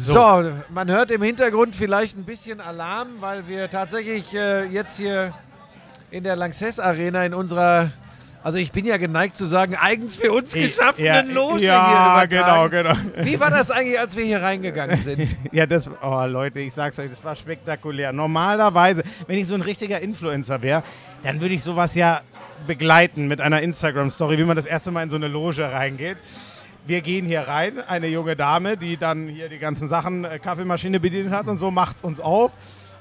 So. man hört im Hintergrund vielleicht ein bisschen Alarm, weil wir tatsächlich äh, jetzt hier in der Lanxess Arena in unserer, also ich bin ja geneigt zu sagen, eigens für uns geschaffenen ja, Loge ja, hier genau, genau. Wie war das eigentlich, als wir hier reingegangen sind? ja, das, oh Leute, ich sag's euch, das war spektakulär. Normalerweise, wenn ich so ein richtiger Influencer wäre, dann würde ich sowas ja begleiten mit einer Instagram-Story, wie man das erste Mal in so eine Loge reingeht. Wir gehen hier rein, eine junge Dame, die dann hier die ganzen Sachen, äh, Kaffeemaschine bedient hat und so, macht uns auf.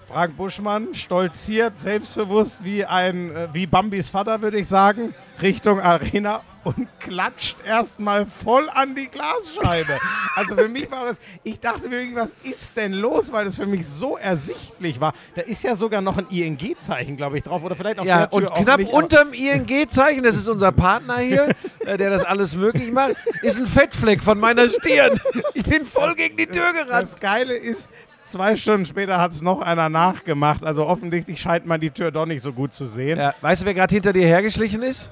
Frank Buschmann stolziert selbstbewusst wie ein, äh, wie Bambis Vater, würde ich sagen, Richtung Arena und klatscht erstmal voll an die Glasscheibe. Also für mich war das, ich dachte mir, was ist denn los, weil das für mich so ersichtlich war. Da ist ja sogar noch ein ING-Zeichen, glaube ich, drauf. Oder vielleicht auf ja, der Tür und knapp nicht, unterm ING-Zeichen, das ist unser Partner hier, äh, der das alles möglich macht, ist ein Fettfleck von meiner Stirn. Ich bin voll gegen die Tür gerannt. Das Geile ist, Zwei Stunden später hat es noch einer nachgemacht. Also offensichtlich scheint man die Tür doch nicht so gut zu sehen. Ja. Weißt du, wer gerade hinter dir hergeschlichen ist?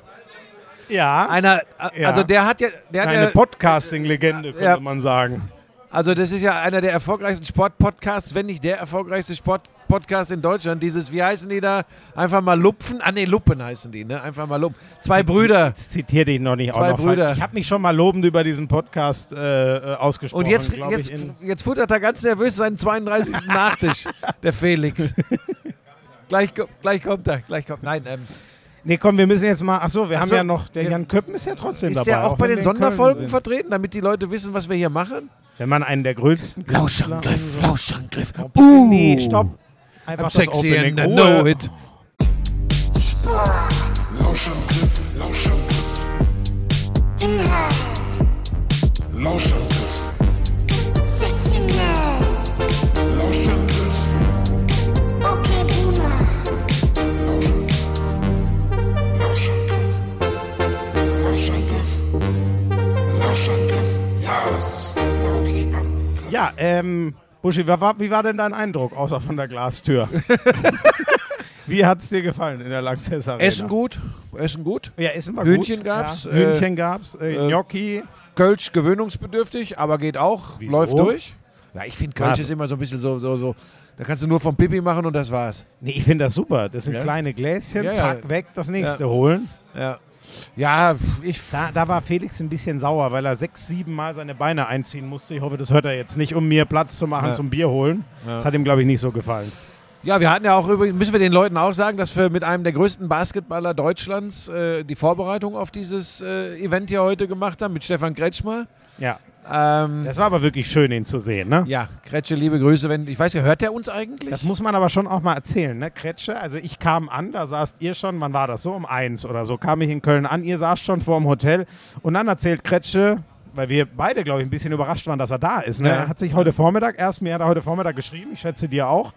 Ja. Einer, also der hat ja. Der hat Eine ja, Podcasting-Legende, könnte ja. man sagen. Also das ist ja einer der erfolgreichsten Sportpodcasts, wenn nicht der erfolgreichste Sportpodcast in Deutschland. Dieses, wie heißen die da? Einfach mal Lupfen. Ah ne, Luppen heißen die, ne? Einfach mal Lupfen. Zwei Zit Brüder. Jetzt zitiere ich noch nicht Zwei auch noch Brüder. Ich habe mich schon mal lobend über diesen Podcast äh, äh ausgesprochen. Und jetzt, jetzt, jetzt futtert er ganz nervös seinen 32. Nachtisch, der Felix. gleich, gleich kommt er, gleich kommt. Nein, ähm, Nee, komm, wir müssen jetzt mal. Achso, wir Ach haben ja noch. Der Jan Köppen ist ja trotzdem ist dabei. Ist der auch, auch bei den Sonderfolgen vertreten, damit die Leute wissen, was wir hier machen? Wenn man einen der größten. Lauschangriff, Lauschangriff. Uh, nee, stopp. Einfach I'm das Opening. And know it. Lauschangriff, Lauschangriff. Inhalt. Lauschangriff. Ja, ähm, Buschi, wie war, wie war denn dein Eindruck, außer von der Glastür? Wie hat es dir gefallen in der Lanxess Arena? Essen gut, Essen gut. Ja, Essen war Hühnchen gut. gab's. Ja, Hühnchen äh, gab's, äh, äh, Gnocchi. Kölsch gewöhnungsbedürftig, aber geht auch, Wieso? läuft durch. Ja, ich finde Kölsch ist immer so ein bisschen so, so, so. Da kannst du nur vom Pipi machen und das war's. Nee, ich finde das super. Das sind ja. kleine Gläschen, ja, zack, weg, das nächste holen. Ja. Ja, ich. Da, da, war Felix ein bisschen sauer, weil er sechs, sieben Mal seine Beine einziehen musste. Ich hoffe, das hört er jetzt nicht, um mir Platz zu machen ja. zum Bier holen. Ja. Das hat ihm, glaube ich, nicht so gefallen. Ja, wir hatten ja auch übrigens, müssen wir den Leuten auch sagen, dass wir mit einem der größten Basketballer Deutschlands äh, die Vorbereitung auf dieses äh, Event hier heute gemacht haben, mit Stefan Kretschmer. Ja. Ähm, das war aber wirklich schön, ihn zu sehen, ne? Ja, Kretsche, liebe Grüße. Wenn, ich weiß ja, hört der uns eigentlich? Das muss man aber schon auch mal erzählen, ne? Kretsche, also ich kam an, da saßt ihr schon, wann war das? So um eins oder so, kam ich in Köln an, ihr saßt schon vor dem Hotel und dann erzählt Kretsche, weil wir beide, glaube ich, ein bisschen überrascht waren, dass er da ist. Ne? Ja. Er hat sich heute Vormittag, erst mir hat er heute Vormittag geschrieben, ich schätze dir auch.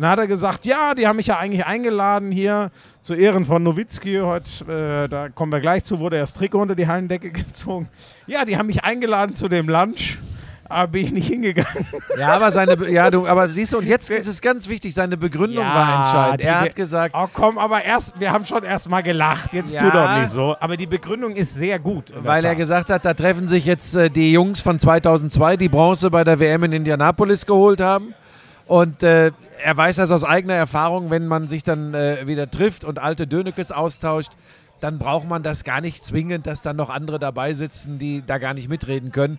Dann hat er gesagt, ja, die haben mich ja eigentlich eingeladen hier zu Ehren von Nowitzki. Heute, äh, da kommen wir gleich zu, wurde das Trikot unter die Hallendecke gezogen. Ja, die haben mich eingeladen zu dem Lunch. Aber bin ich nicht hingegangen. Ja, aber seine, ja, du, aber siehst du, und jetzt ist es ganz wichtig, seine Begründung ja, war entscheidend. Er hat gesagt. Oh komm, aber erst, wir haben schon erst mal gelacht. Jetzt ja, tu doch nicht so. Aber die Begründung ist sehr gut. Weil er gesagt hat, da treffen sich jetzt äh, die Jungs von 2002, die Bronze bei der WM in Indianapolis geholt haben. Und äh, er weiß das aus eigener Erfahrung, wenn man sich dann äh, wieder trifft und alte Dönekes austauscht, dann braucht man das gar nicht zwingend, dass dann noch andere dabei sitzen, die da gar nicht mitreden können.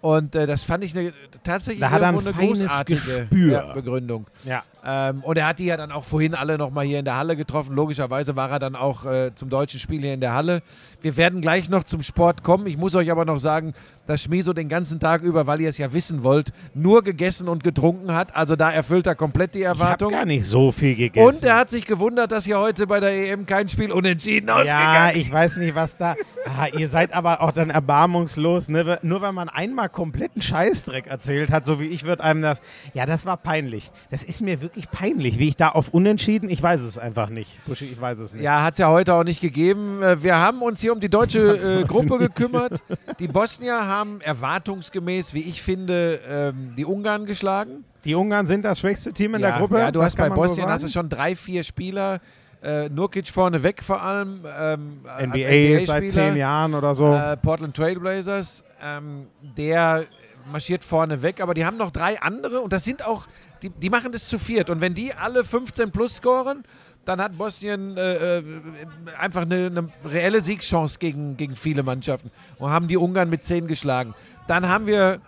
Und äh, das fand ich eine, tatsächlich da hat eine großartige ja, Begründung. Ja. Ähm, und er hat die ja dann auch vorhin alle nochmal hier in der Halle getroffen. Logischerweise war er dann auch äh, zum deutschen Spiel hier in der Halle. Wir werden gleich noch zum Sport kommen. Ich muss euch aber noch sagen, dass Schmieso den ganzen Tag über, weil ihr es ja wissen wollt, nur gegessen und getrunken hat. Also da erfüllt er komplett die Erwartung. Ich gar nicht so viel gegessen. Und er hat sich gewundert, dass hier heute bei der EM kein Spiel unentschieden ja, ausgegangen ist. Ja, ich weiß nicht, was da... Ah, ihr seid aber auch dann erbarmungslos. Ne? Nur wenn man einmal kompletten Scheißdreck erzählt hat, so wie ich, wird einem das... Ja, das war peinlich. Das ist mir wirklich wirklich peinlich, wie ich da auf Unentschieden, ich weiß es einfach nicht. Buschi, ich weiß es nicht. Ja, hat es ja heute auch nicht gegeben. Äh, wir haben uns hier um die deutsche äh, Gruppe gekümmert. Die Bosnier haben erwartungsgemäß, wie ich finde, ähm, die Ungarn geschlagen. Die Ungarn sind das schwächste Team in ja, der Gruppe. Ja, du das hast bei Bosnien so hast du schon drei, vier Spieler. Äh, Nurkic vorne weg vor allem. Ähm, NBA, NBA seit zehn Jahren oder so. Äh, Portland Trailblazers. Ähm, der marschiert vorne weg, aber die haben noch drei andere und das sind auch, die, die machen das zu viert. Und wenn die alle 15 plus scoren, dann hat Bosnien äh, äh, einfach eine, eine reelle Siegchance gegen, gegen viele Mannschaften und haben die Ungarn mit 10 geschlagen. Dann haben wir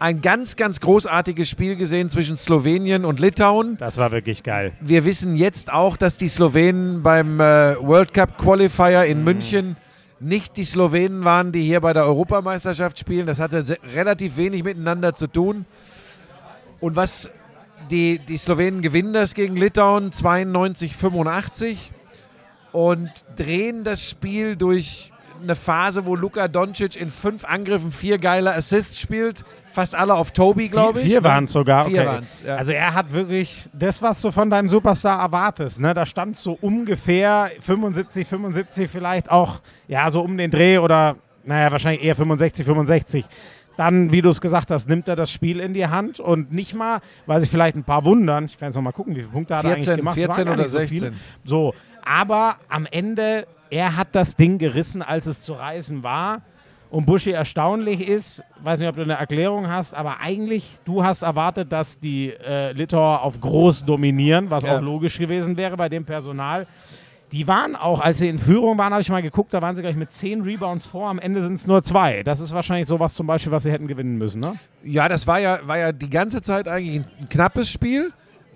ein ganz, ganz großartiges Spiel gesehen zwischen Slowenien und Litauen. Das war wirklich geil. Wir wissen jetzt auch, dass die Slowenen beim äh, World Cup Qualifier in München nicht die Slowenen waren, die hier bei der Europameisterschaft spielen. Das hatte relativ wenig miteinander zu tun. Und was die, die Slowenen gewinnen das gegen Litauen 92, 85 und drehen das Spiel durch eine Phase, wo Luka Doncic in fünf Angriffen vier geile Assists spielt. Fast alle auf Tobi, glaube ich. Vier waren es sogar. Vier okay. waren's, ja. Also er hat wirklich das, was du von deinem Superstar erwartest. Ne? Da stand so ungefähr 75, 75 vielleicht auch, ja, so um den Dreh oder, naja, wahrscheinlich eher 65, 65. Dann, wie du es gesagt hast, nimmt er das Spiel in die Hand und nicht mal, weil sich vielleicht ein paar wundern, ich kann jetzt noch mal gucken, wie viele Punkte hat er 14, eigentlich gemacht? Es waren 14 gar oder nicht so 16. viele. So, aber am Ende, er hat das Ding gerissen, als es zu reißen war. Und Buschi erstaunlich ist, weiß nicht, ob du eine Erklärung hast, aber eigentlich, du hast erwartet, dass die äh, Litauer auf groß dominieren, was Ja. auch logisch gewesen wäre bei dem Personal. Die waren auch, als sie in Führung waren, habe ich mal geguckt, da waren sie gleich mit zehn Rebounds vor, am Ende sind es nur zwei. Das ist wahrscheinlich sowas zum Beispiel, was sie hätten gewinnen müssen, ne? Ja, das war ja, war ja die ganze Zeit eigentlich ein, knappes Spiel.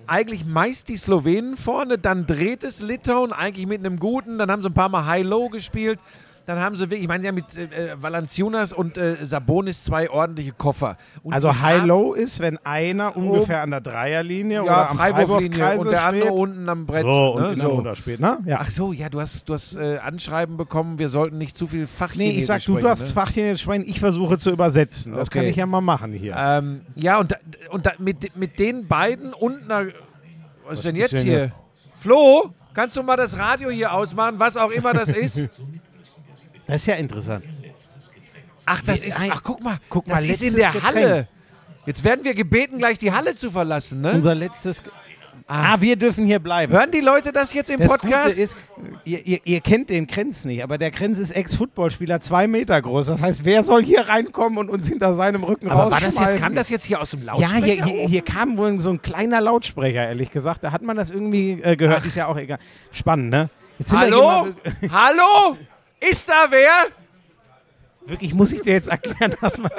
Eigentlich meist die Slowenen vorne, dann dreht es Litauen eigentlich mit einem guten, dann haben sie ein paar Mal High-Low gespielt. Dann haben sie wirklich, ich meine, sie haben mit äh, äh, Valanciunas und äh, Sabonis zwei ordentliche Koffer. Und Also High-Low ist, wenn einer ungefähr an der Dreierlinie haben, oder ja, am Freiwurflinie und der andere steht. unten am Brett. So, und ne, der so. Spielt, ne? Ja. Ach so, ja, du hast, du hast äh, Anschreiben bekommen, wir sollten nicht zu viel Fachchinesisch Nee, ich sag, du, sprechen, du hast ne? Fachchen jetzt sprechen, ich versuche zu übersetzen. Das Okay. kann ich ja mal machen hier. Ähm, ja, und, da, und da, mit, mit den beiden und einer. Was, ist denn jetzt hier? Flo, kannst du mal das Radio hier ausmachen, was auch immer das ist? Das ist ja interessant. Ach, das ist. Ach, guck mal, Guck das mal, ist in der Getränk. Halle. Jetzt werden wir gebeten, gleich die Halle zu verlassen, ne? Unser letztes. Ah, wir dürfen hier bleiben. Hören die Leute das jetzt im das Podcast? Gute ist, ihr, ihr, ihr kennt den Krenz nicht, aber der Krenz ist Ex-Footballspieler, zwei Meter groß. Das heißt, wer soll hier reinkommen und uns hinter seinem Rücken Aber war das jetzt, kam das jetzt hier aus dem ja, Lautsprecher? hier, hier, hier kam wohl so ein kleiner Lautsprecher, ehrlich gesagt. Da hat man das irgendwie äh, gehört. Ist ja auch egal. Spannend, ne? Hallo? Hallo? Ist da wer? Wirklich, muss ich dir jetzt erklären, dass man.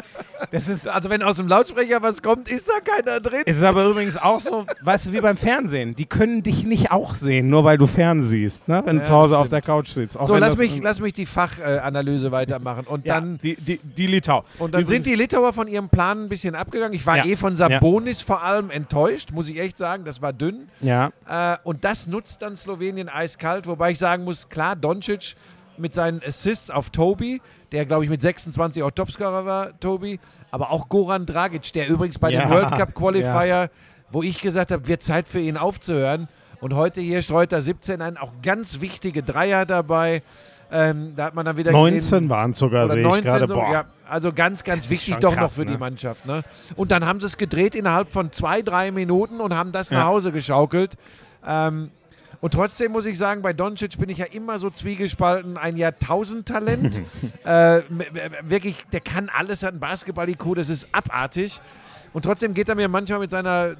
Das ist. Also, wenn aus dem Lautsprecher was kommt, ist da keiner drin. Es ist aber übrigens auch so, weißt du, wie beim Fernsehen. Die können dich nicht auch sehen, nur weil du fernsiehst, ne? wenn du Ja, zu Hause auf der Couch sitzt. Auch So, lass mich, lass mich die Fachanalyse weitermachen. Und ja, dann die, die, die Litau. Und dann Übrigens- sind die Litauer von ihrem Plan ein bisschen abgegangen. Ich war Ja. eh von Sabonis vor allem enttäuscht, muss ich echt sagen. Das war dünn. Ja, Äh, und das nutzt dann Slowenien eiskalt. Wobei ich sagen muss, klar, Doncic mit seinen Assists auf Tobi, der glaube ich mit 26 auch Topscorer war, Tobi. Aber auch Goran Dragic, der übrigens bei Ja. dem World Cup Qualifier, wo ich gesagt habe, wird Zeit für ihn aufzuhören. Und heute hier streut er 17 ein, auch ganz wichtige Dreier dabei. Ähm, da hat man dann wieder 19 gesehen, waren es sogar, sehe ich 19 gerade. so, ja, also ganz, ganz wichtig doch krass, noch für ne? die Mannschaft. Ne? Und dann haben sie es gedreht innerhalb von zwei, drei Minuten und haben das Ja. nach Hause geschaukelt. Ähm, und trotzdem muss ich sagen, bei Doncic bin ich ja immer so zwiegespalten, ein Jahrtausendtalent. äh, wirklich, der kann alles, hat ein Basketball-IQ, das ist abartig. Und trotzdem geht er mir manchmal mit seiner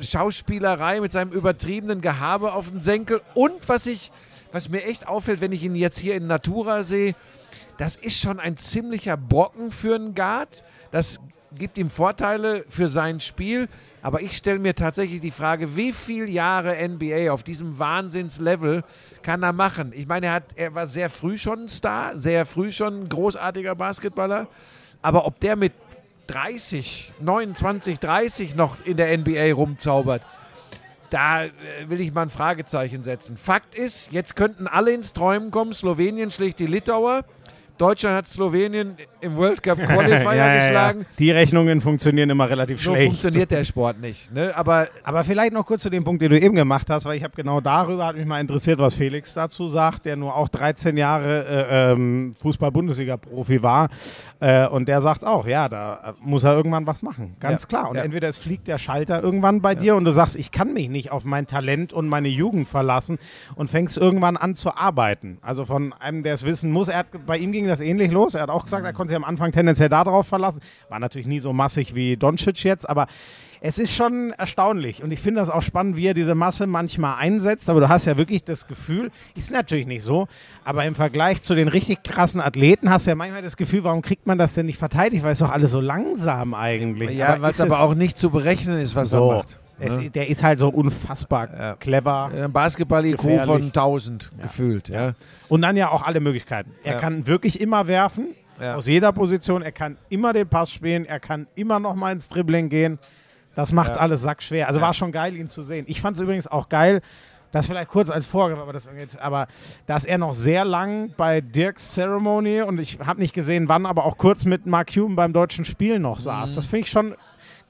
Schauspielerei, mit seinem übertriebenen Gehabe auf den Senkel. Und was ich, was mir echt auffällt, wenn ich ihn jetzt hier in Natura sehe, das ist schon ein ziemlicher Brocken für einen Guard. Das gibt ihm Vorteile für sein Spiel. Aber ich stelle mir tatsächlich die Frage, wie viele Jahre NBA auf diesem Wahnsinnslevel kann er machen? Ich meine, er, hat, er war sehr früh schon ein Star, sehr früh schon ein großartiger Basketballer. Aber ob der mit 30, 29, 30 noch in der NBA rumzaubert, da äh, will ich mal ein Fragezeichen setzen. Fakt ist, jetzt könnten alle ins Träumen kommen. Slowenien schlägt die Litauer. Deutschland hat Slowenien im World Cup Qualifier geschlagen. Die Rechnungen funktionieren immer relativ So schlecht. funktioniert der Sport nicht. Ne? Aber Aber vielleicht noch kurz zu dem Punkt, den du eben gemacht hast, weil ich habe genau darüber, hat mich mal interessiert, was Felix dazu sagt, der nur auch 13 Jahre äh, ähm, Fußball-Bundesliga-Profi war. Äh, und der sagt auch, ja, da muss er irgendwann was machen. Ganz Ja. klar. Und Ja. entweder es fliegt der Schalter irgendwann bei dir und du sagst, ich kann mich nicht auf mein Talent und meine Jugend verlassen und fängst irgendwann an zu arbeiten. Also von einem, der es wissen muss, er hat, bei ihm ging ging das ähnlich los. Er hat auch gesagt, er konnte sich am Anfang tendenziell darauf verlassen. War natürlich nie so massig wie Doncic jetzt, aber es ist schon erstaunlich. Und ich finde das auch spannend, wie er diese Masse manchmal einsetzt. Aber du hast ja wirklich das Gefühl, ist natürlich nicht so, aber im Vergleich zu den richtig krassen Athleten hast du ja manchmal das Gefühl, warum kriegt man das denn nicht verteidigt? Weil es doch alles so langsam eigentlich. Ja, was ist aber auch nicht zu berechnen ist, was so. er macht. Es, ne? der ist halt so unfassbar Ja. clever. Basketball-IQ von 1000 gefühlt. Ja. Und dann ja auch alle Möglichkeiten. Er Ja. kann wirklich immer werfen, Ja. aus jeder Position. Er kann immer den Pass spielen. Er kann immer noch mal ins Dribbling gehen. Das macht es Ja. alles sackschwer. Also war schon geil, ihn zu sehen. Ich fand es übrigens auch geil, das vielleicht kurz als Vorgriff, aber, das, angeht, aber dass er noch sehr lang bei Dirks Ceremony und ich habe nicht gesehen, wann, aber auch kurz mit Mark Cuban beim deutschen Spiel noch Mhm. saß. Das finde ich schon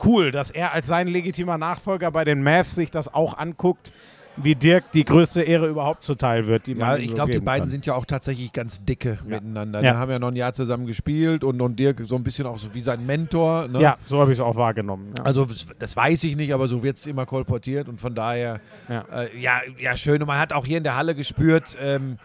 cool, dass er als sein legitimer Nachfolger bei den Mavs sich das auch anguckt, wie Dirk die größte Ehre überhaupt zuteil wird. Die Ja, ich so glaube, die beiden kann. sind ja auch tatsächlich ganz dicke miteinander. Ja. Die haben ja noch ein Jahr zusammen gespielt und, und Dirk so ein bisschen auch so wie sein Mentor. Ne? Ja, so habe ich es auch wahrgenommen. Ja. Also das- weiß ich nicht, aber so wird es immer kolportiert und von daher, Ja. äh, ja, ja, schön. Und man hat auch hier in der Halle gespürt, ähm,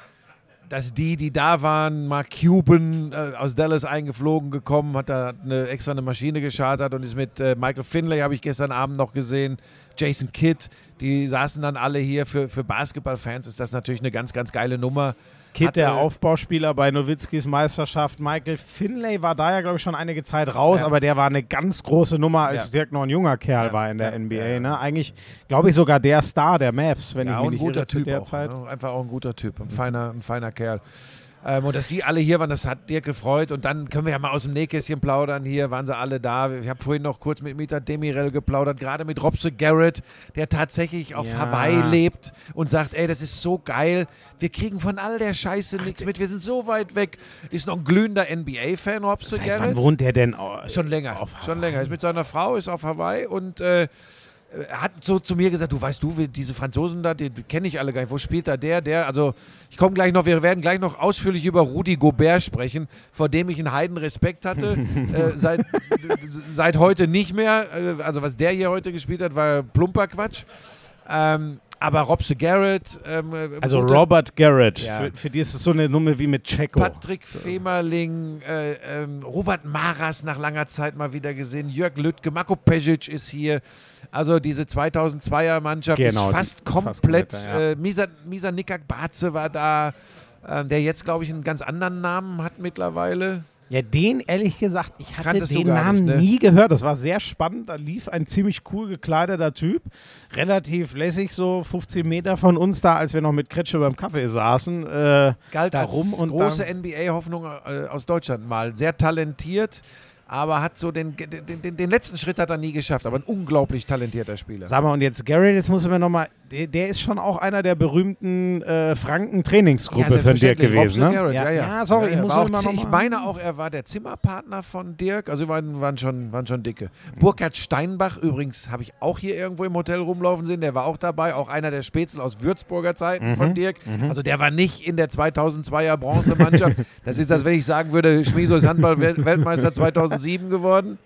dass die, die da waren, Mark Cuban äh, aus Dallas eingeflogen gekommen, hat da eine, extra eine Maschine geschartert und ist mit äh, Michael Finlay, habe ich gestern Abend noch gesehen, Jason Kidd, die saßen dann alle hier. Für, für Basketballfans ist das natürlich eine ganz, ganz geile Nummer. Kid, der Aufbauspieler bei Nowitzkis Meisterschaft. Michael Finlay war da ja, glaube ich, schon einige Zeit raus, Ja. aber der war eine ganz große Nummer, als Ja. Dirk noch ein junger Kerl Ja, war in der NBA. Ne? Eigentlich, glaube ich, sogar der Star der Mavs, wenn ich mich ein nicht guter irre, zu Typ der auch. Zeit. Ne? Einfach auch ein guter Typ, ein feiner, ein feiner Kerl. Ähm, und dass die alle hier waren, das hat dir gefreut. Und dann können wir ja mal aus dem Nähkästchen plaudern. Hier waren sie alle da. Ich habe vorhin noch kurz mit Mita Demirel geplaudert, gerade mit Robse Garrett, der tatsächlich auf Ja. Hawaii lebt und sagt, ey, das ist so geil. Wir kriegen von all der Scheiße nichts mit. Wir sind so weit weg. Ist noch ein glühender NBA-Fan, Robse Seit Garrett. wann wohnt der denn? Schon länger, Auf schon länger. Ist mit seiner Frau, ist auf Hawaii und äh, er hat so zu mir gesagt, du weißt du, diese Franzosen da, die, die kenne ich alle gar nicht. Wo spielt da der, der? Also ich komme gleich noch, wir werden gleich noch ausführlich über Rudi Gobert sprechen, vor dem ich einen heiden Respekt hatte. äh, seit, seit heute nicht mehr. Äh, Also was der hier heute gespielt hat, war plumper Quatsch. Ähm, aber Robse Garrett, ähm, Also guter- Robert Garrett. Ja. Für, für die ist es so eine Nummer wie mit Checo. Patrick Femerling, äh, ähm, Robert Maras nach langer Zeit mal wieder gesehen, Jörg Lüttke, Marco Pesic ist hier. Also diese 2002er Mannschaft Genau, ist fast komplett. fast komplett, ja. äh, Misa, Misa Nikak Barze war da, ähm, der jetzt, glaube ich, einen ganz anderen Namen hat mittlerweile. Ja, den ehrlich gesagt, ich hatte Kanntest den Namen nicht, ne? nie gehört. Das war sehr spannend. Da lief ein ziemlich cool gekleideter Typ. Relativ lässig, so 15 Meter von uns da, als wir noch mit Kretsche beim Kaffee saßen. Äh, Galt da rum und große NBA-Hoffnung äh, aus Deutschland mal. Sehr talentiert, aber hat so den, den, den, den letzten Schritt hat er nie geschafft. Aber ein unglaublich talentierter Spieler. Sag mal, und jetzt Garrett, jetzt muss man nochmal, der, der ist schon auch einer der berühmten äh, Franken-Trainingsgruppe von Dirk gewesen, ne? Garrett, ja, ja. sorry, Ja, ja. ich muss auch immer noch Ich meine auch, er war der Zimmerpartner von Dirk. Also, wir waren, waren, schon, waren schon dicke. Burkhard Steinbach übrigens habe ich auch hier irgendwo im Hotel rumlaufen sehen. Der war auch dabei. Auch einer der Spätzle aus Würzburger Zeiten Mhm. von Dirk. Also, der war nicht in der 2002er Bronzemannschaft. das ist das, wenn ich sagen würde, Schmieso ist Handball-Weltmeister 2007 geworden.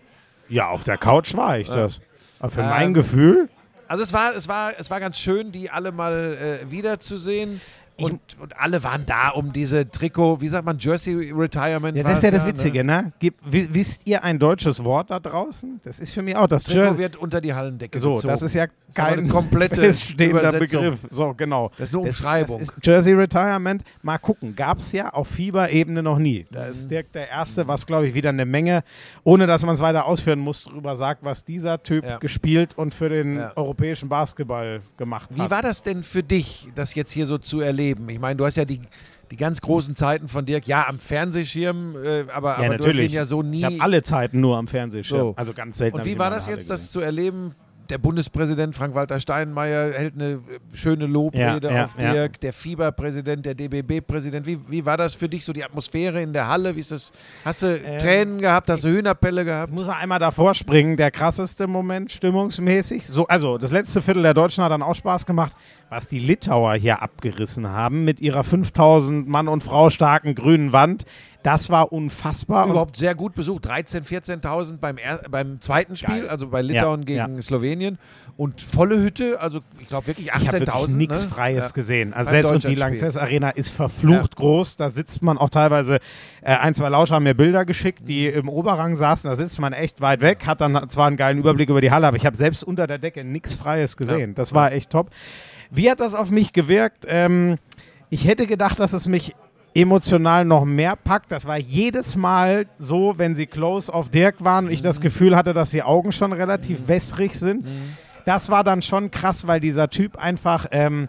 Ja, auf der Couch war ich das. Aber für Ähm, mein Gefühl, Also es war, es war, es war ganz schön, die alle mal äh, wiederzusehen. Und, und alle waren da, um diese Trikot, wie sagt man, Jersey Retirement. ja, das ist ja das Witzige, ne? Gib, wi- wisst ihr ein deutsches Wort da draußen? Das ist für mich auch das Trikot Jersey. wird unter die Hallendecke So, gezogen. das ist ja kein eine komplette feststehender Übersetzung. Begriff. So, genau. Das ist eine Das- Umschreibung. Das ist Jersey Retirement. Mal gucken, gab es ja auf Fieberebene noch nie. Da Mhm. ist Dirk der Erste, was glaube ich wieder eine Menge, ohne dass man es weiter ausführen muss, darüber sagt, was dieser Typ Ja. gespielt und für den Ja. europäischen Basketball gemacht Wie hat. war das denn für dich, das jetzt hier so zu erleben? Ich meine, du hast ja die, die ganz großen Zeiten von Dirk, ja, am Fernsehschirm, äh, aber, ja, aber du hast natürlich. ihn ja so nie. Ich habe alle Zeiten nur am Fernsehschirm. So. Also ganz selten. Und wie war das jetzt, das zu erleben? Der Bundespräsident Frank-Walter Steinmeier hält eine schöne Lobrede Ja, ja, auf. Dirk, der Fieberpräsident, der DBB-Präsident. Wie, wie war das für dich, so die Atmosphäre in der Halle? Wie ist das? Hast du Ähm, Tränen gehabt? Hast du Hühnerpelle gehabt? Ich muss einmal davor springen. Der krasseste Moment stimmungsmäßig. So, also das letzte Viertel der Deutschen hat dann auch Spaß gemacht. Was die Litauer hier abgerissen haben mit ihrer 5000 Mann und Frau starken grünen Wand. Das war unfassbar. Überhaupt sehr gut besucht. 13.000, 14.000 beim, beim zweiten Spiel, Geil. also bei Litauen Ja, gegen Slowenien. Und volle Hütte, also ich glaube wirklich Ich habe wirklich 18.000. nichts ne? Freies Ja. gesehen. Also Beim selbst und die. Lanxess Arena ist verflucht groß. Da sitzt man auch teilweise, äh, ein, zwei Lauscher haben mir Bilder geschickt, die im Oberrang saßen. Da sitzt man echt weit weg, hat dann zwar einen geilen Überblick über die Halle, aber ich habe selbst unter der Decke nichts Freies gesehen. Das war echt top. Wie hat das auf mich gewirkt? Ähm, ich hätte gedacht, dass es mich emotional noch mehr packt. Das war jedes Mal so, wenn sie close auf Dirk waren und ich das Gefühl hatte, dass die Augen schon relativ wässrig sind. Das war dann schon krass, weil dieser Typ einfach, ähm,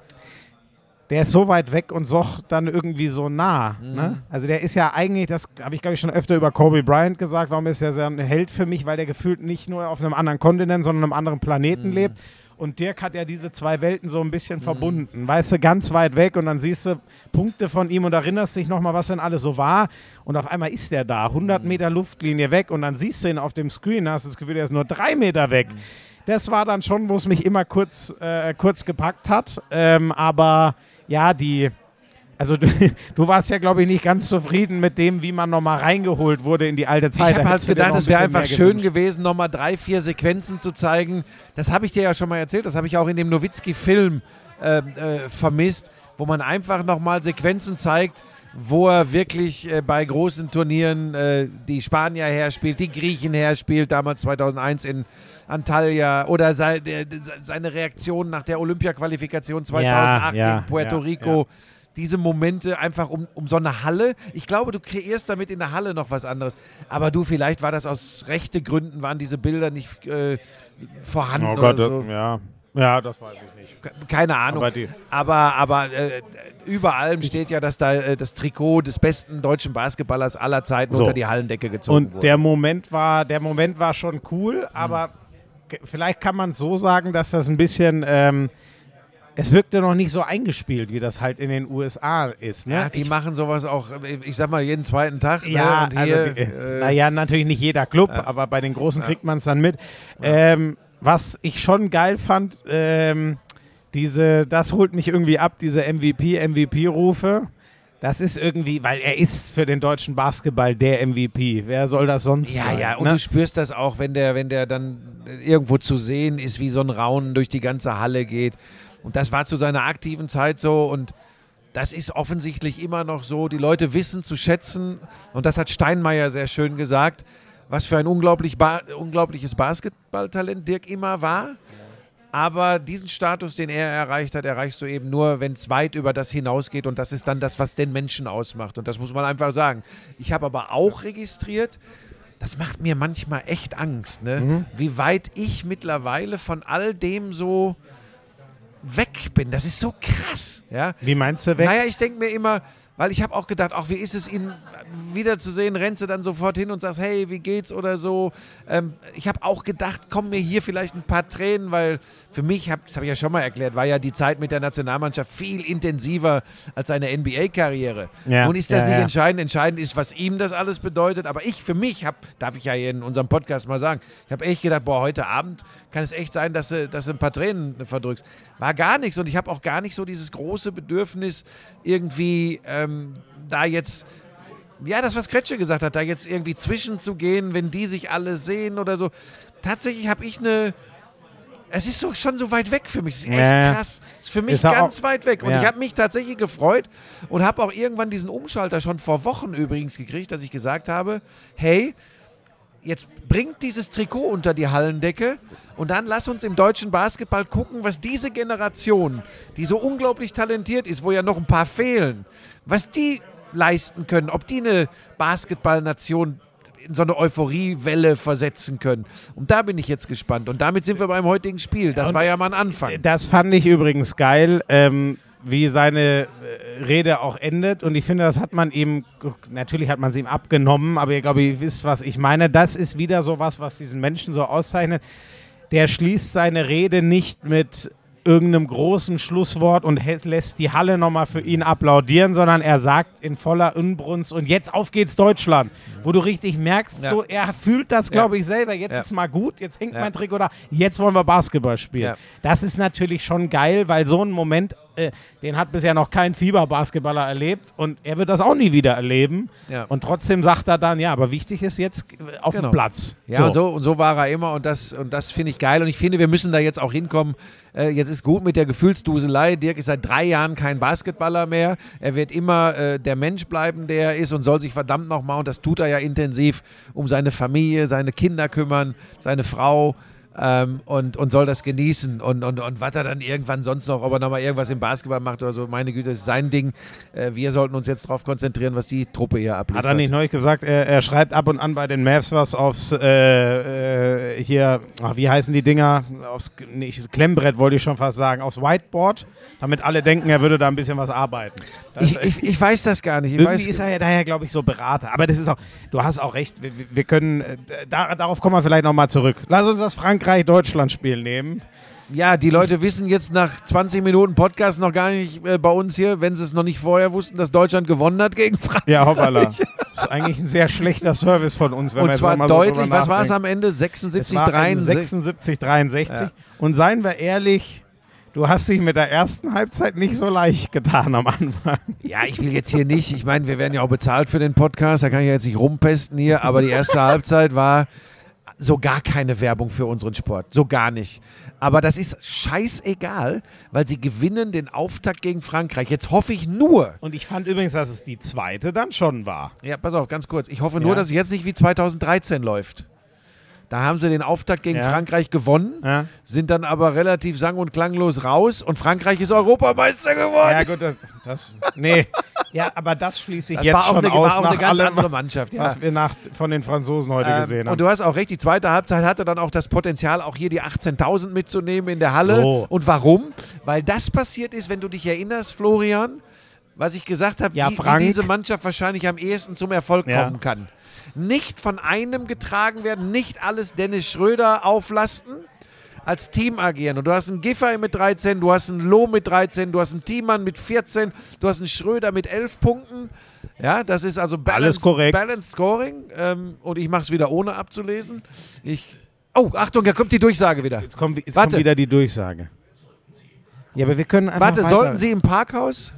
der ist so weit weg und so dann irgendwie so nah. Ne? Also der ist ja eigentlich, das habe ich glaube ich schon öfter über Kobe Bryant gesagt, warum ist er so ein Held für mich, weil der gefühlt nicht nur auf einem anderen Kontinent, sondern einem anderen Planeten lebt. Und Dirk hat ja diese zwei Welten so ein bisschen verbunden. Weißt du, ganz weit weg und dann siehst du Punkte von ihm und erinnerst dich nochmal, was denn alles so war. Und auf einmal ist der da, 100 Meter Luftlinie weg und dann siehst du ihn auf dem Screen, hast das Gefühl, der ist nur drei Meter weg. Das war dann schon, wo es mich immer kurz, äh, kurz gepackt hat. Ähm, aber ja, die. Also du, du warst ja, glaube ich, nicht ganz zufrieden mit dem, wie man nochmal reingeholt wurde in die alte Zeit. Ich habe halt gedacht, es wäre einfach schön gewünscht. gewesen, nochmal drei, vier Sequenzen zu zeigen. Das habe ich dir ja schon mal erzählt, das habe ich auch in dem Nowitzki-Film ähm, äh, vermisst, wo man einfach nochmal Sequenzen zeigt, wo er wirklich äh, bei großen Turnieren äh, die Spanier herspielt, die Griechen herspielt, damals 2001 in Antalya oder sei, der, seine Reaktion nach der Olympia-Qualifikation 2008 ja, gegen Puerto ja, Rico ja. Diese Momente einfach um, um so eine Halle. Ich glaube, du kreierst damit in der Halle noch was anderes. Aber du, vielleicht war das aus rechte Gründen, waren diese Bilder nicht äh, vorhanden Oh oder Gott, so. ja. Ja, das weiß ich nicht. Ke- Keine Ahnung. Aber Aber, aber äh, über allem steht ja, dass da äh, das Trikot des besten deutschen Basketballers aller Zeiten So. unter die Hallendecke gezogen Und wurde. der Moment war, der Moment war schon cool, aber ge- vielleicht kann man es so sagen, dass das ein bisschen, ähm, es wirkte noch nicht so eingespielt, wie das halt in den USA ist. Ne? ja, die Ich- machen sowas auch, ich sag mal, jeden zweiten Tag. Ja, ne? Also, die- äh, naja, natürlich nicht jeder Club, aber bei den Großen kriegt man es dann mit. Ähm, was ich schon geil fand, ähm, diese, das holt mich irgendwie ab, diese MVP, MVP-Rufe. Das ist irgendwie, weil er ist für den deutschen Basketball der MVP. Wer soll das sonst Ja, sein? ja, und ne? du spürst das auch, wenn der, wenn der dann irgendwo zu sehen ist, wie so ein Raunen durch die ganze Halle geht. Und das war zu seiner aktiven Zeit so und das ist offensichtlich immer noch so. Die Leute wissen zu schätzen und das hat Steinmeier sehr schön gesagt, was für ein unglaublich ba unglaubliches Basketballtalent Dirk immer war. Aber diesen Status, den er erreicht hat, erreichst du eben nur, wenn es weit über das hinausgeht. Und das ist dann das, was den Menschen ausmacht. Und das muss man einfach sagen. Ich habe aber auch registriert, das macht mir manchmal echt Angst, ne? wie weit ich mittlerweile von all dem so weg bin. Das ist so krass. Ja? Wie meinst du weg? Naja, ich denke mir immer, weil ich habe auch gedacht, ach, wie ist es, ihn wiederzusehen? Rennst du dann sofort hin und sagst, hey, wie geht's oder so? Ähm, ich habe auch gedacht, kommen mir hier vielleicht ein paar Tränen, weil für mich, hab, das habe ich ja schon mal erklärt, war ja die Zeit mit der Nationalmannschaft viel intensiver als seine NBA-Karriere. Ja, Nun ist das ja, nicht ja. entscheidend. Entscheidend ist, was ihm das alles bedeutet. Aber ich für mich habe, darf ich ja hier in unserem Podcast mal sagen, ich habe echt gedacht, boah, heute Abend kann es echt sein, dass du, dass du ein paar Tränen verdrückst. War gar nichts. Und ich habe auch gar nicht so dieses große Bedürfnis, irgendwie ähm, da jetzt ja, das, was Kretsche gesagt hat, da jetzt irgendwie zwischenzugehen, wenn die sich alle sehen oder so. Tatsächlich habe ich eine. Es ist so, schon so weit weg für mich. Es ist echt Ja. krass. Es ist für mich Ist auch- ganz weit weg. Und Ja. ich habe mich tatsächlich gefreut und habe auch irgendwann diesen Umschalter schon vor Wochen übrigens gekriegt, dass ich gesagt habe: hey, jetzt bringt dieses Trikot unter die Hallendecke und dann lass uns im deutschen Basketball gucken, was diese Generation, die so unglaublich talentiert ist, wo ja noch ein paar fehlen, was die leisten können, ob die eine Basketballnation in so eine Euphoriewelle versetzen können. Und da bin ich jetzt gespannt. Und damit sind wir beim heutigen Spiel. Das Und war ja mal ein Anfang. Das fand ich übrigens geil, ähm, wie seine äh, Rede auch endet. Und ich finde, das hat man ihm, natürlich hat man es ihm abgenommen, aber ihr glaube, ihr wisst, was ich meine. Das ist wieder so was, was diesen Menschen so auszeichnet. Der schließt seine Rede nicht mit irgendeinem großen Schlusswort und lässt die Halle nochmal für ihn applaudieren, sondern er sagt in voller Unbrunst und jetzt auf geht's Deutschland, wo du richtig merkst, Ja. so er fühlt das, glaube ich, selber. Jetzt Ja. ist mal gut, jetzt hängt Ja. mein Trikot da, jetzt wollen wir Basketball spielen. Ja. Das ist natürlich schon geil, weil so ein Moment, äh, den hat bisher noch kein Fieberbasketballer erlebt und er wird das auch nie wieder erleben. Ja. Und trotzdem sagt er dann, ja, aber wichtig ist jetzt äh, auf Genau. dem Platz. Ja, und so, und so war er immer und das, und das finde ich geil. Und ich finde, wir müssen da jetzt auch hinkommen. Äh, jetzt ist gut mit der Gefühlsduselei. Dirk ist seit drei Jahren kein Basketballer mehr. Er wird immer äh, der Mensch bleiben, der er ist und soll sich verdammt nochmal, und das tut er ja intensiv, um seine Familie, seine Kinder kümmern, seine Frau. Ähm, und, und soll das genießen und, und, und was er dann irgendwann sonst noch, ob er nochmal irgendwas im Basketball macht oder so, meine Güte, das ist sein Ding. Äh, wir sollten uns jetzt darauf konzentrieren, was die Truppe hier abliefert. Hat er nicht neulich gesagt, er, er schreibt ab und an bei den Mavs was aufs, äh, äh, hier, ach, wie heißen die Dinger? Aufs nicht, Klemmbrett wollte ich schon fast sagen, aufs Whiteboard, damit alle denken, er würde da ein bisschen was arbeiten. Ich, ich, ich weiß das gar nicht. Ich irgendwie weiß, ist er ja daher, glaube ich, so Berater. Aber das ist auch, du hast auch recht, wir, wir können, äh, da, darauf kommen wir vielleicht nochmal zurück. Lass uns das Frankreich-Deutschland-Spiel nehmen. Ja, die Leute wissen jetzt nach 20 Minuten Podcast noch gar nicht äh, bei uns hier, wenn sie es noch nicht vorher wussten, dass Deutschland gewonnen hat gegen Frankreich. Ja, hoppala. Das ist eigentlich ein sehr schlechter Service von uns, wenn wir Und jetzt zwar noch mal so deutlich, drüber was war es am Ende? Es 76, war ein 63. 76, 63. Ja. Und seien wir ehrlich, du hast dich mit der ersten Halbzeit nicht so leicht getan am Anfang. Ja, ich will jetzt hier nicht, ich meine, wir werden ja auch bezahlt für den Podcast, da kann ich jetzt nicht rumpesten hier, aber die erste Halbzeit war so gar keine Werbung für unseren Sport, so gar nicht. Aber das ist scheißegal, weil sie gewinnen den Auftakt gegen Frankreich. Jetzt hoffe ich nur, Und ich fand übrigens, dass es die zweite dann schon war. Ja, pass auf, ganz kurz. Ich hoffe nur, Ja. dass es jetzt nicht wie 2013 läuft. Da haben sie den Auftakt gegen Ja. Frankreich gewonnen, Ja, sind dann aber relativ sang- und klanglos raus und Frankreich ist Europameister geworden. ja gut, das, das. Nee. Ja, aber das schließe ich das jetzt war auch, schon eine, aus war auch nach eine ganz allem, andere Mannschaft. Ja. was wir nach, von den Franzosen heute Ähm, gesehen haben. und du hast auch recht, die zweite Halbzeit hatte dann auch das Potenzial, auch hier die 18.000 mitzunehmen in der Halle. So. Und warum? Weil das passiert ist, wenn du dich erinnerst, Florian, was ich gesagt habe, Ja, wie, wie diese Mannschaft wahrscheinlich am ehesten zum Erfolg Ja. kommen kann. Nicht von einem getragen werden, nicht alles Dennis Schröder auflasten, als Team agieren. Und du hast einen Giffey mit 13, du hast einen Loh mit 13, du hast einen Thiemann mit 14, du hast einen Schröder mit 11 Punkten. Ja, das ist also balanced, Alles korrekt. balanced Scoring. Ähm, und ich mache es wieder ohne abzulesen. Ich. Oh, Achtung, da kommt die Durchsage wieder. jetzt kommt, jetzt kommt wieder die Durchsage. Ja, aber wir können einfach Warte, weiter. sollten Sie im Parkhaus?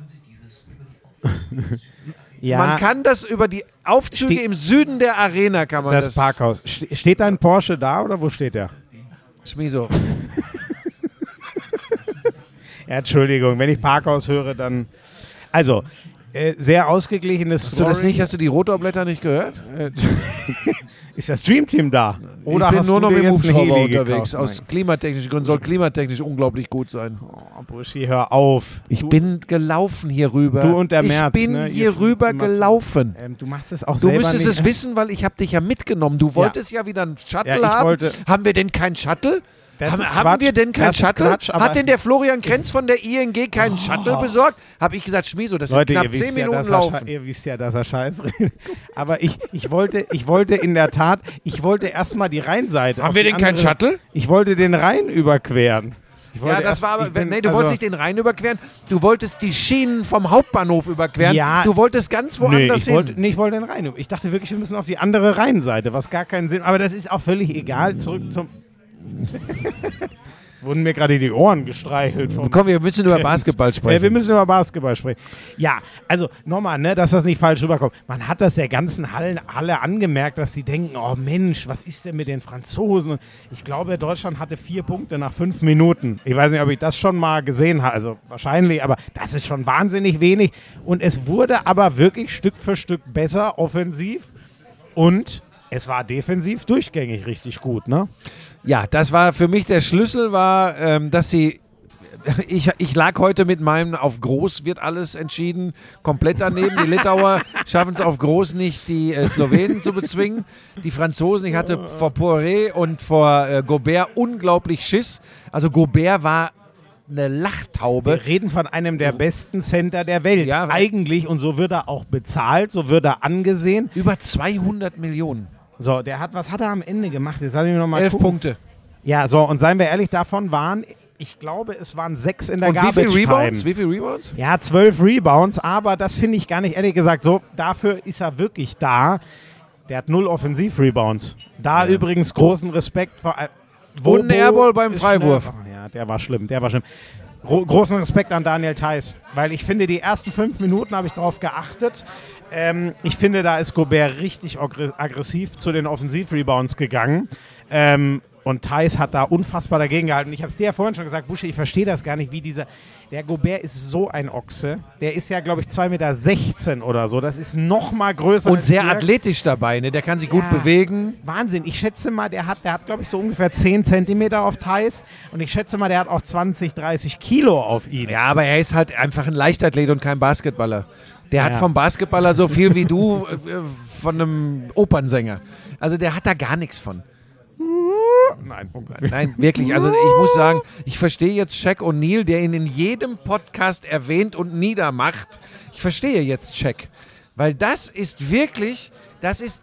ja, Man kann das über die Aufzüge Ste- im Süden der Arena kann man das. das Parkhaus. Ste- Steht dein Porsche da oder wo steht der? Schmiso. Entschuldigung, wenn ich Parkhaus höre, dann. Also, äh, sehr ausgeglichenes Hast du das nicht? Hast du die Rotorblätter nicht gehört? Ist das Dreamteam da? Oder ich bin hast nur du noch mit dem Hubschrauber unterwegs. gekauft? Aus klimatechnischen Gründen soll klimatechnisch unglaublich gut sein. Oh, Buschi, hör auf. Ich du, bin gelaufen hier rüber. Du und der ich Merz, bin ne? hier rüber gelaufen. Ähm, du machst es auch Du selber müsstest nicht. es wissen, weil ich habe dich ja mitgenommen. Du wolltest ja, wieder einen Shuttle Ja, ich haben. wollte- haben wir denn keinen Shuttle? Das haben, haben wir denn keinen Shuttle? Quatsch, Hat denn der Florian Krenz von der ING keinen Shuttle besorgt? Habe ich gesagt, Schmieso, das Leute, sind knapp wisst, 10 ja, Minuten er, laufen. sche- ihr wisst ja, dass er Scheiß redet. Aber ich, ich, wollte, ich wollte in der Tat, ich wollte erstmal die Rheinseite. Haben wir denn keinen Shuttle? Ich wollte den Rhein überqueren. Ja, das erst- war aber, bin- nee, du also- wolltest nicht den Rhein überqueren, du wolltest die Schienen vom Hauptbahnhof überqueren. Ja. Du wolltest ganz Nee, woanders ich hin. wollte, nee, ich wollte den Rhein. Ich dachte wirklich, wir müssen auf die andere Rheinseite, was gar keinen Sinn. Aber das ist auch völlig egal. Zurück zum. Es wurden mir gerade die Ohren gestreichelt. Vom Komm, wir müssen über. Basketball sprechen. wir müssen über Basketball sprechen. Ja, also nochmal, ne, dass das nicht falsch rüberkommt. Man hat das der ganzen Hallen alle angemerkt, dass sie denken, oh Mensch, was ist denn mit den Franzosen? Und ich glaube, Deutschland hatte vier Punkte nach fünf Minuten. Ich weiß nicht, ob ich das schon mal gesehen habe. Also wahrscheinlich, aber das ist schon wahnsinnig wenig. Und es wurde aber wirklich Stück für Stück besser offensiv und es war defensiv durchgängig richtig gut, ne? Ja, das war für mich der Schlüssel, war, ähm, dass sie. Ich, ich lag heute mit meinem auf groß wird alles entschieden, komplett daneben. Die Litauer schaffen es auf groß nicht, die äh, Slowenen zu bezwingen. Die Franzosen, ich hatte vor Poiré und vor äh, Gobert unglaublich Schiss. Also Gobert war eine Lachtaube. Wir reden von einem der besten Center der Welt. Ja, eigentlich. Und so wird er auch bezahlt, so wird er angesehen. Über 200 Millionen. So, der hat, was hat er am Ende gemacht? Jetzt lass mich noch mal Elf gucken. Punkte. Ja, so, und seien wir ehrlich, davon waren Ich glaube, es waren sechs in der Und wie Garbage viele Rebounds? Time. Wie viele Rebounds? Ja, zwölf Rebounds, aber das finde ich gar nicht ehrlich gesagt so. Dafür ist er wirklich da. Der hat null Offensiv-Rebounds. Da übrigens großen Respekt vor. Äh, Und ein Airball beim Freiwurf. schnell- Ja, der war schlimm, der war schlimm. Gro großen Respekt an Daniel Theiss, weil ich finde, die ersten fünf Minuten habe ich darauf geachtet. Ähm, ich finde, da ist Gobert richtig aggr- aggressiv zu den Offensiv-Rebounds gegangen. Ähm, und Thais hat da unfassbar dagegen gehalten. Ich habe es dir ja vorhin schon gesagt, Buschi, ich verstehe das gar nicht, wie dieser. Der Gobert ist so ein Ochse. Der ist ja, glaube ich, 2,16 Meter oder so. Das ist noch mal größer Und sehr Dirk. athletisch dabei, ne? Der kann sich gut Ja. bewegen. Wahnsinn. Ich schätze mal, der hat, der hat glaube ich, so ungefähr 10 Zentimeter auf Thais. Und ich schätze mal, der hat auch 20, 30 Kilo auf ihn. Ja, aber er ist halt einfach ein Leichtathlet und kein Basketballer. Der hat Ja. vom Basketballer so viel wie du äh, von einem Opernsänger. Also der hat da gar nichts von. Nein. Nein, wirklich. Also ich muss sagen, ich verstehe jetzt Shaq O'Neal, der ihn in jedem Podcast erwähnt und niedermacht. Ich verstehe jetzt Shaq. Weil das ist wirklich, das ist,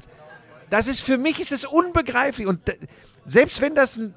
das ist für mich ist es unbegreiflich. Und selbst wenn das ein,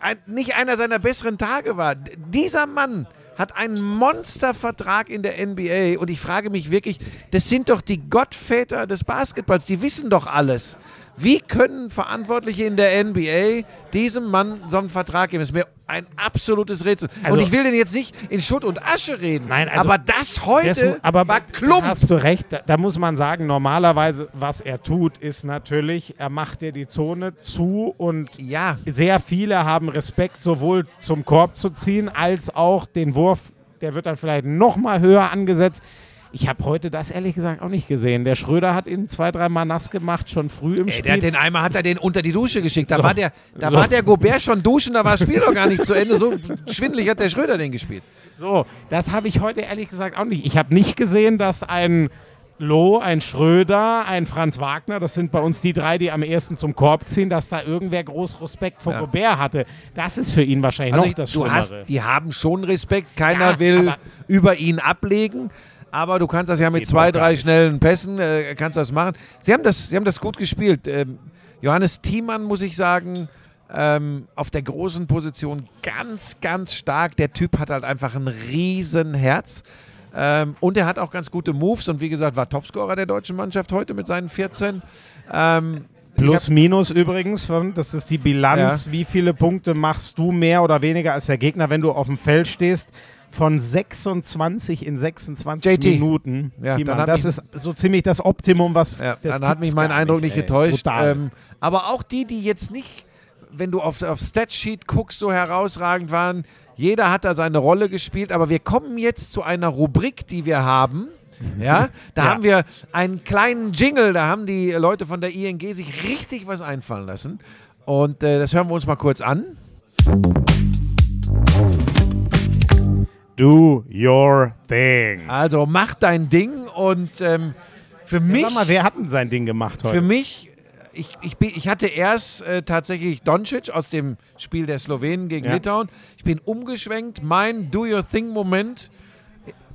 ein, nicht einer seiner besseren Tage war, dieser Mann hat einen Monstervertrag in der NBA und ich frage mich wirklich, das sind doch die Gottväter des Basketballs, die wissen doch alles. Wie können Verantwortliche in der NBA diesem Mann so einen Vertrag geben? Das ist mir ein absolutes Rätsel. Also- und ich will den jetzt nicht in Schutt und Asche reden. Nein, also- aber das heute Das, aber war da Klump. hast du recht. Da, da muss man sagen, normalerweise, was er tut, ist natürlich, er macht dir die Zone zu und Ja, sehr viele haben Respekt, sowohl zum Korb zu ziehen, als auch den Wurf. Der wird dann vielleicht noch mal höher angesetzt. Ich habe heute das ehrlich gesagt auch nicht gesehen. Der Schröder hat ihn zwei, dreimal nass gemacht, schon früh im Ey, Spiel. der hat den einmal hat er den unter die Dusche geschickt. Da So. war der, da So. war der Gobert schon duschen, da war das Spiel noch gar nicht zu Ende. So schwindelig hat der Schröder den gespielt. So, das habe ich heute ehrlich gesagt auch nicht. Ich habe nicht gesehen, dass ein Loh, ein Schröder, ein Franz Wagner, das sind bei uns die drei, die am ersten zum Korb ziehen, dass da irgendwer groß Respekt vor Ja. Gobert hatte. Das ist für ihn wahrscheinlich Also noch ich, das du hast, die haben schon Respekt. Keiner Ja, will über ihn ablegen. Aber du kannst das ja mit zwei, drei schnellen Pässen äh, kannst das machen. Sie haben das, sie haben das gut gespielt. Ähm, Johannes Thiemann, muss ich sagen, ähm, auf der großen Position ganz, ganz stark. Der Typ hat halt einfach ein Riesenherz. Ähm, und er hat auch ganz gute Moves und wie gesagt, war Topscorer der deutschen Mannschaft heute mit seinen 14. Ähm, Plus, minus übrigens, das ist die Bilanz. Wie viele Punkte machst du mehr oder weniger als der Gegner, wenn du auf dem Feld stehst? Von 26 in 26 JT. Minuten. Ja, Thiemann, das ist so ziemlich das Optimum, was. Ja, das dann hat mich mein Eindruck nicht, ey. getäuscht. Ähm, aber auch die, die jetzt nicht, wenn du auf, auf Statsheet guckst, so herausragend waren, jeder hat da seine Rolle gespielt. Aber wir kommen jetzt zu einer Rubrik, die wir haben. Ja, da Ja. haben wir einen kleinen Jingle, da haben die Leute von der ING sich richtig was einfallen lassen. Und äh, das hören wir uns mal kurz an. Do your thing. Also mach dein Ding und ähm, für mich. Sag mal, wer hat denn sein Ding gemacht heute? Für mich, ich, ich, bin, ich hatte erst äh, tatsächlich Doncic aus dem Spiel der Slowenen gegen Ja. Litauen. Ich bin umgeschwenkt. Mein Do Your Thing-Moment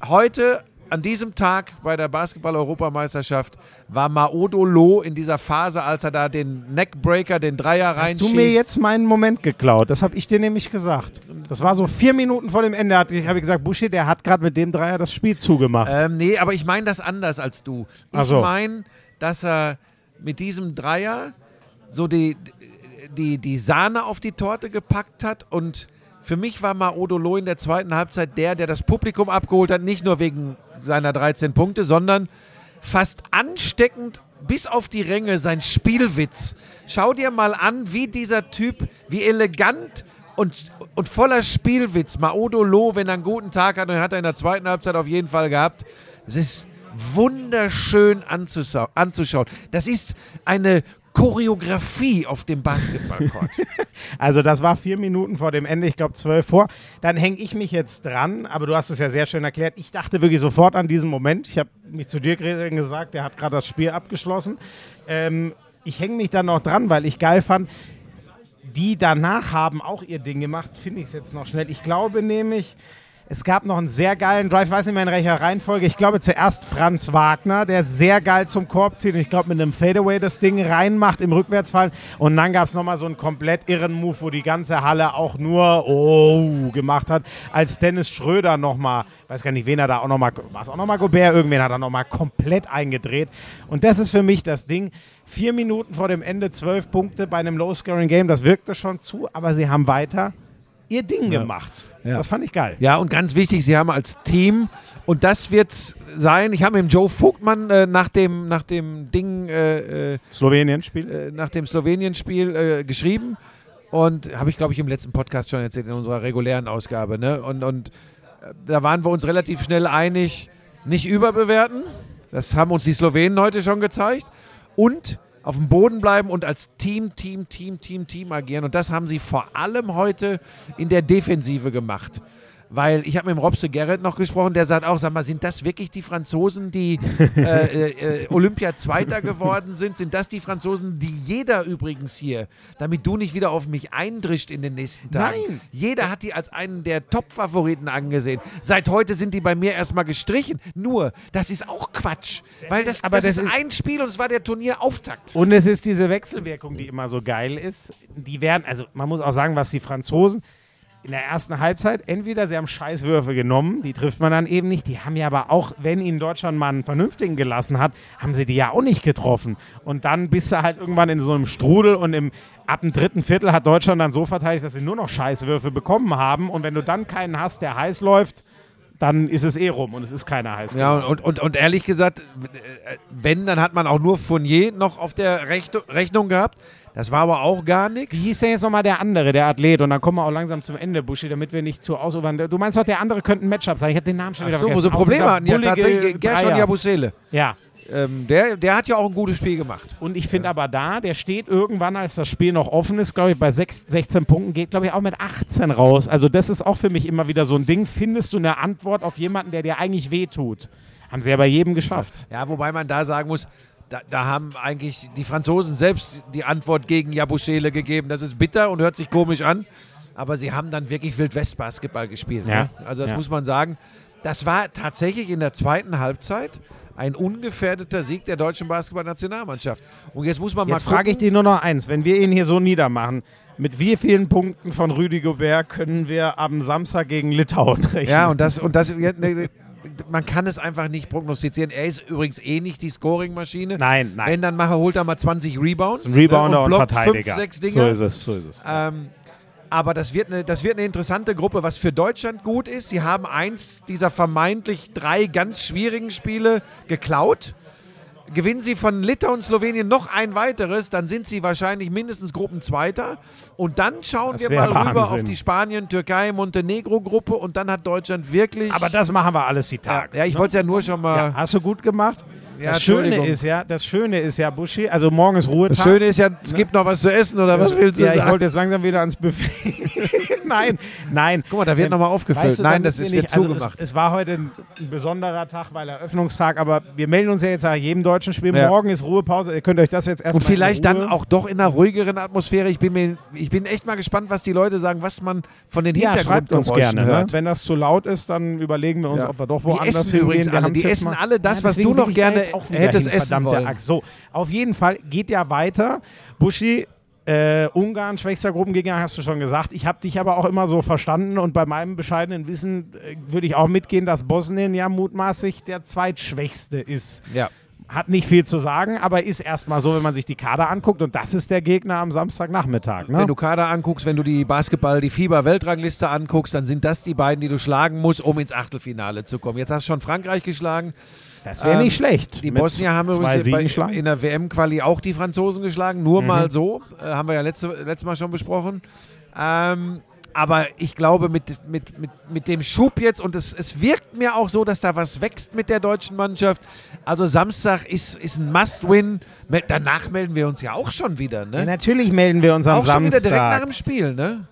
heute an diesem Tag bei der Basketball-Europameisterschaft war Maodo Loh in dieser Phase, als er da den Neckbreaker, den Dreier Hast reinschießt. du mir jetzt meinen Moment geklaut? Das habe ich dir nämlich gesagt. Das war so vier Minuten vor dem Ende. Ich habe gesagt, Buschi, der hat gerade mit dem Dreier das Spiel zugemacht. Ähm, nee, aber ich meine das anders als du. Ich so. meine, dass er mit diesem Dreier so die, die, die Sahne auf die Torte gepackt hat und für mich war Maodolo in der zweiten Halbzeit der, der das Publikum abgeholt hat, nicht nur wegen seiner 13 Punkte, sondern fast ansteckend bis auf die Ränge sein Spielwitz. Schau dir mal an, wie dieser Typ, wie elegant und, und voller Spielwitz Maodo Loh, wenn er einen guten Tag hat, und hat er in der zweiten Halbzeit auf jeden Fall gehabt. Es ist wunderschön anzuschauen. Das ist eine Choreografie auf dem Basketballcourt. Also das war vier Minuten vor dem Ende, ich glaube zwölf vor. Dann hänge ich mich jetzt dran, aber du hast es ja sehr schön erklärt. Ich dachte wirklich sofort an diesen Moment. Ich habe mich zu dir gesagt, der hat gerade das Spiel abgeschlossen. Ähm, ich hänge mich dann noch dran, weil ich geil fand, die danach haben auch ihr Ding gemacht, finde ich es jetzt noch schnell. Ich glaube nämlich, Es gab noch einen sehr geilen Drive, weiß nicht mehr in welcher Reihenfolge. Ich glaube zuerst Franz Wagner, der sehr geil zum Korb zieht und ich glaube mit einem Fadeaway das Ding reinmacht im Rückwärtsfallen. Und dann gab es nochmal so einen komplett irren Move, wo die ganze Halle auch nur oh gemacht hat, als Dennis Schröder nochmal, weiß gar nicht, wen er da auch nochmal, war es auch nochmal Gobert, irgendwen hat er nochmal komplett eingedreht. Und das ist für mich das Ding. Vier Minuten vor dem Ende, zwölf Punkte bei einem Low-Scoring-Game, das wirkte schon zu, aber sie haben weiter ihr Ding gemacht. Ja. Das fand ich geil. Ja, und ganz wichtig, sie haben als Team, und das wird sein, ich habe mit dem Joe Vogtmann äh, nach, dem, nach dem Ding, äh, äh, Slowenien-Spiel. äh, nach dem Slowenien-Spiel äh, geschrieben und habe ich, glaube ich, im letzten Podcast schon erzählt, in unserer regulären Ausgabe. Ne? Und, und äh, da waren wir uns relativ schnell einig, nicht überbewerten. Das haben uns die Slowenen heute schon gezeigt. Und auf dem Boden bleiben und als Team, Team, Team, Team, Team agieren. Und das haben sie vor allem heute in der Defensive gemacht. Weil ich habe mit dem Robse Gerrit noch gesprochen, der sagt auch, sag mal, sind das wirklich die Franzosen, die äh, äh, Olympia-Zweiter geworden sind? Sind das die Franzosen, die jeder übrigens hier, damit du nicht wieder auf mich eindrischt in den nächsten Tagen? Nein. Jeder hat die als einen der Top-Favoriten angesehen. Seit heute sind die bei mir erstmal gestrichen. Nur, das ist auch Quatsch. weil das, ist- aber das, das ist ist- ein Spiel und es war der Turnierauftakt. Und es ist diese Wechselwirkung, die immer so geil ist. Die werden, also man muss auch sagen, was die Franzosen in der ersten Halbzeit, entweder sie haben Scheißwürfe genommen, die trifft man dann eben nicht. Die haben ja aber auch, wenn ihnen Deutschland mal einen vernünftigen gelassen hat, haben sie die ja auch nicht getroffen. Und dann bist du halt irgendwann in so einem Strudel und im, ab dem dritten Viertel hat Deutschland dann so verteidigt, dass sie nur noch Scheißwürfe bekommen haben. Und wenn du dann keinen hast, der heiß läuft, dann ist es eh rum und es ist keiner heiß Ja, und, und, und ehrlich gesagt, äh, wenn, dann hat man auch nur Fournier noch auf der Rechnung gehabt. Das war aber auch gar Wie nichts. hieß denn jetzt nochmal der andere, der Athlet? Und dann kommen wir auch langsam zum Ende, Buschi, damit wir nicht zu ausufern. Du meinst doch, der andere könnte ein Matchup sein. Ich habe den Namen schon Ach wieder so, wo vergessen. sie Probleme hatten. Ja, tatsächlich. Gershon. Jabusele. Ja. Ähm, der, der hat ja auch ein gutes Spiel gemacht. Und ich finde aber da, der steht irgendwann, als das Spiel noch offen ist, glaube ich, bei 6, 16 Punkten, geht, glaube ich, auch mit 18 raus. Also das ist auch für mich immer wieder so ein Ding. Findest du eine Antwort auf jemanden, der dir eigentlich wehtut? Haben sie ja bei jedem geschafft. Ja, wobei man da sagen muss, da, da haben eigentlich die Franzosen selbst die Antwort gegen Jabusele gegeben. Das ist bitter und hört sich komisch an. Aber sie haben dann wirklich Wildwest-Basketball gespielt. Ja. Ne? Also das Ja. muss man sagen. Das war tatsächlich in der zweiten Halbzeit ein ungefährdeter Sieg der deutschen Basketballnationalmannschaft. Und jetzt muss man Jetzt mal gucken. frage ich dich nur noch eins. Wenn wir ihn hier so niedermachen, mit wie vielen Punkten von Rüdi Gobert können wir am Samstag gegen Litauen rechnen? Ja, und das, und das, ne, man kann es einfach nicht prognostizieren. Er ist übrigens eh nicht die Scoring-Maschine. Nein, nein. Wenn, dann mache, holt er mal 20 Rebounds. ein Rebounder ne, und, blockt Verteidiger. Fünf, sechs so Dinger. ist es, so ist es. Ähm, aber das wird, eine, das wird eine interessante Gruppe, was für Deutschland gut ist. Sie haben eins dieser vermeintlich drei ganz schwierigen Spiele geklaut. Gewinnen sie von Litauen und Slowenien noch ein weiteres, dann sind sie wahrscheinlich mindestens Gruppenzweiter. Und dann schauen Das wir mal rüber Wahnsinn. auf die Spanien, Türkei, Montenegro-Gruppe und dann hat Deutschland wirklich. Aber das machen wir alles die ja, Tage. ja, ich wollte es ja nur schon mal. Ja, hast du gut gemacht? Ja, das Schöne ist ja, das Schöne ist ja, Buschi, also morgen ist Ruhetag. Das Schöne ist ja, es gibt noch was zu essen, oder was willst du ja, ich sagen? wollte jetzt langsam wieder ans Buffet. nein, nein. Guck mal, da wird nochmal aufgefüllt. weißt du, Nein, das ist, nicht- wird also zugemacht. Es, es war heute ein, besonderer Tag, weil Eröffnungstag, aber wir melden uns ja jetzt nach jedem deutschen Spiel. Ja. Morgen ist Ruhepause. Ihr könnt euch das jetzt erstmal Und vielleicht dann auch doch in einer ruhigeren Atmosphäre. Ich bin, mir, ich bin echt mal gespannt, was die Leute sagen, was man von den ja, Hintergrundgeräuschen gerne. Ne? hört. Wenn das zu laut ist, dann überlegen wir uns, Ja. ob wir doch woanders essen hingehen. übrigens alle. Die essen alle das, was deswegen du noch gerne hättest hin, essen wollen. So, auf jeden Fall geht ja weiter. Buschi, äh, Ungarn, schwächster Gruppengegner, hast du schon gesagt. Ich habe dich aber auch immer so verstanden und bei meinem bescheidenen Wissen äh, würde ich auch mitgehen, dass Bosnien ja mutmaßlich der zweitschwächste ist. Ja. Hat nicht viel zu sagen, aber ist erstmal so, wenn man sich die Kader anguckt und das ist der Gegner am Samstagnachmittag. Ne? Wenn du Kader anguckst, wenn du die Basketball, die FIBA-Weltrangliste anguckst, dann sind das die beiden, die du schlagen musst, um ins Achtelfinale zu kommen. Jetzt hast du schon Frankreich geschlagen. das wäre ähm, nicht schlecht. Die Mit Bosnier haben übrigens bei, in der WM-Quali auch die Franzosen geschlagen. Nur mal so. Äh, haben wir ja letzte, letztes Mal schon besprochen. Ähm, aber ich glaube, mit, mit, mit, mit dem Schub jetzt, und es, es wirkt mir auch so, dass da was wächst mit der deutschen Mannschaft. Also Samstag ist, ist ein Must-Win. Danach melden wir uns ja auch schon wieder. Ja, Ne? natürlich melden wir uns am auch schon wieder Samstag. direkt nach dem Spiel, ne?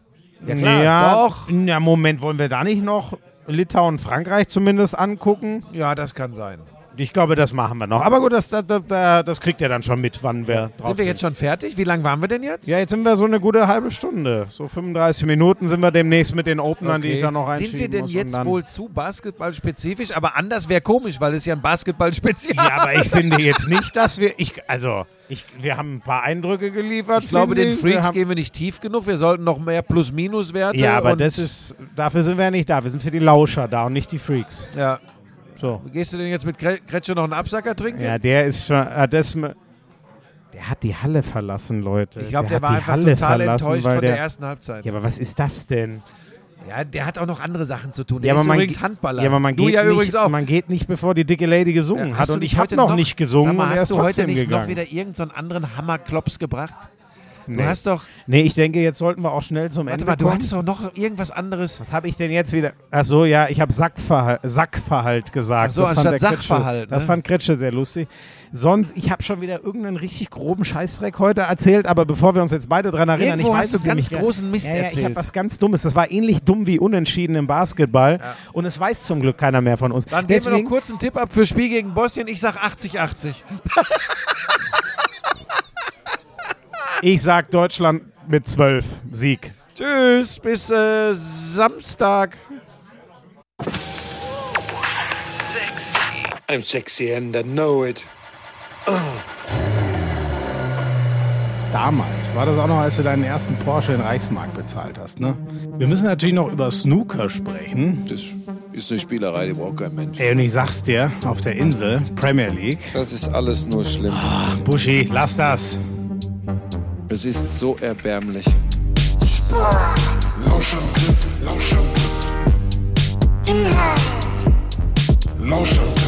Ja, Ja, Doch. Ja, Moment, wollen wir da nicht noch Litauen, Frankreich zumindest angucken? Ja, das kann sein. Ich glaube, das machen wir noch. Aber gut, das, das, das, das kriegt ihr dann schon mit, wann wir drauf Sind wir jetzt schon fertig? Wie lange waren wir denn jetzt? Ja, jetzt sind wir so eine gute halbe Stunde. So 35 Minuten sind wir demnächst mit den Openern, die ich da noch einschieben Sind wir denn jetzt wohl zu basketballspezifisch? Aber anders wäre komisch, weil es ja ein Basketball-Spezial Ja, aber ich finde jetzt nicht, dass wir. Ich, also, ich, wir haben ein paar Eindrücke geliefert. Ich glaube, den. Wir Freaks haben, gehen wir nicht tief genug. Wir sollten noch mehr Plus-Minus-Werte. Ja, aber das ist. Dafür sind wir ja nicht da. Wir sind für die Lauscher da und nicht die Freaks. Ja. So. Gehst du denn jetzt mit Gretsche noch einen Absacker trinken? Ja, der ist schon. ah, das, der hat die Halle verlassen, Leute. ich glaube, der, hat war die einfach Halle total verlassen, enttäuscht von der, der ersten Halbzeit. Ja, aber was ist das denn? Ja, der hat auch noch andere Sachen zu tun. Ja, Der aber ist man übrigens ge- Handballer. Ja, aber man du geht ja nicht, übrigens auch. Man geht nicht, bevor die dicke Lady gesungen Ja, hat. Und ich habe heute noch nicht gesungen Sag mal, und er hast ist du heute nicht gegangen. noch wieder irgendeinen anderen Hammerklops gebracht? Nee. Du hast doch, nee, ich denke, jetzt sollten wir auch schnell zum warte Ende mal, du kommen. hattest doch noch irgendwas anderes. Was habe ich denn jetzt wieder? Ach so, ja, ich habe Sackverhalt, Sackverhalt gesagt. Ach so, das fand anstatt Sachverhalt, Das ne? fand Kretsche sehr lustig. Sonst, ich habe schon wieder irgendeinen richtig groben Scheißdreck heute erzählt, aber bevor wir uns jetzt beide dran erinnern, Irgendwo ich weiß hast du ganz großen Mist ja, ja, Ich erzählt. habe was ganz Dummes. Das war ähnlich dumm wie unentschieden im Basketball. Und es weiß zum Glück keiner mehr von uns. Dann geben wir Deswegen, noch kurz einen Tipp ab für Spiel gegen Bosnien. Ich sag 80-80. ich sag Deutschland mit 12 Sieg. Tschüss, bis äh, Samstag. I'm sexy and I know it. Damals war das auch noch, als du deinen ersten Porsche in Reichsmark bezahlt hast, ne? Wir müssen natürlich noch über Snooker sprechen. Das ist eine Spielerei, die braucht kein Mensch. Ey, und ich sag's dir, auf der Insel, Premier League. Das ist alles nur schlimm. Buschi, lass das. Es ist so erbärmlich. Lauschangriff, Lauschangriff. Inhalt. Lauschangriff.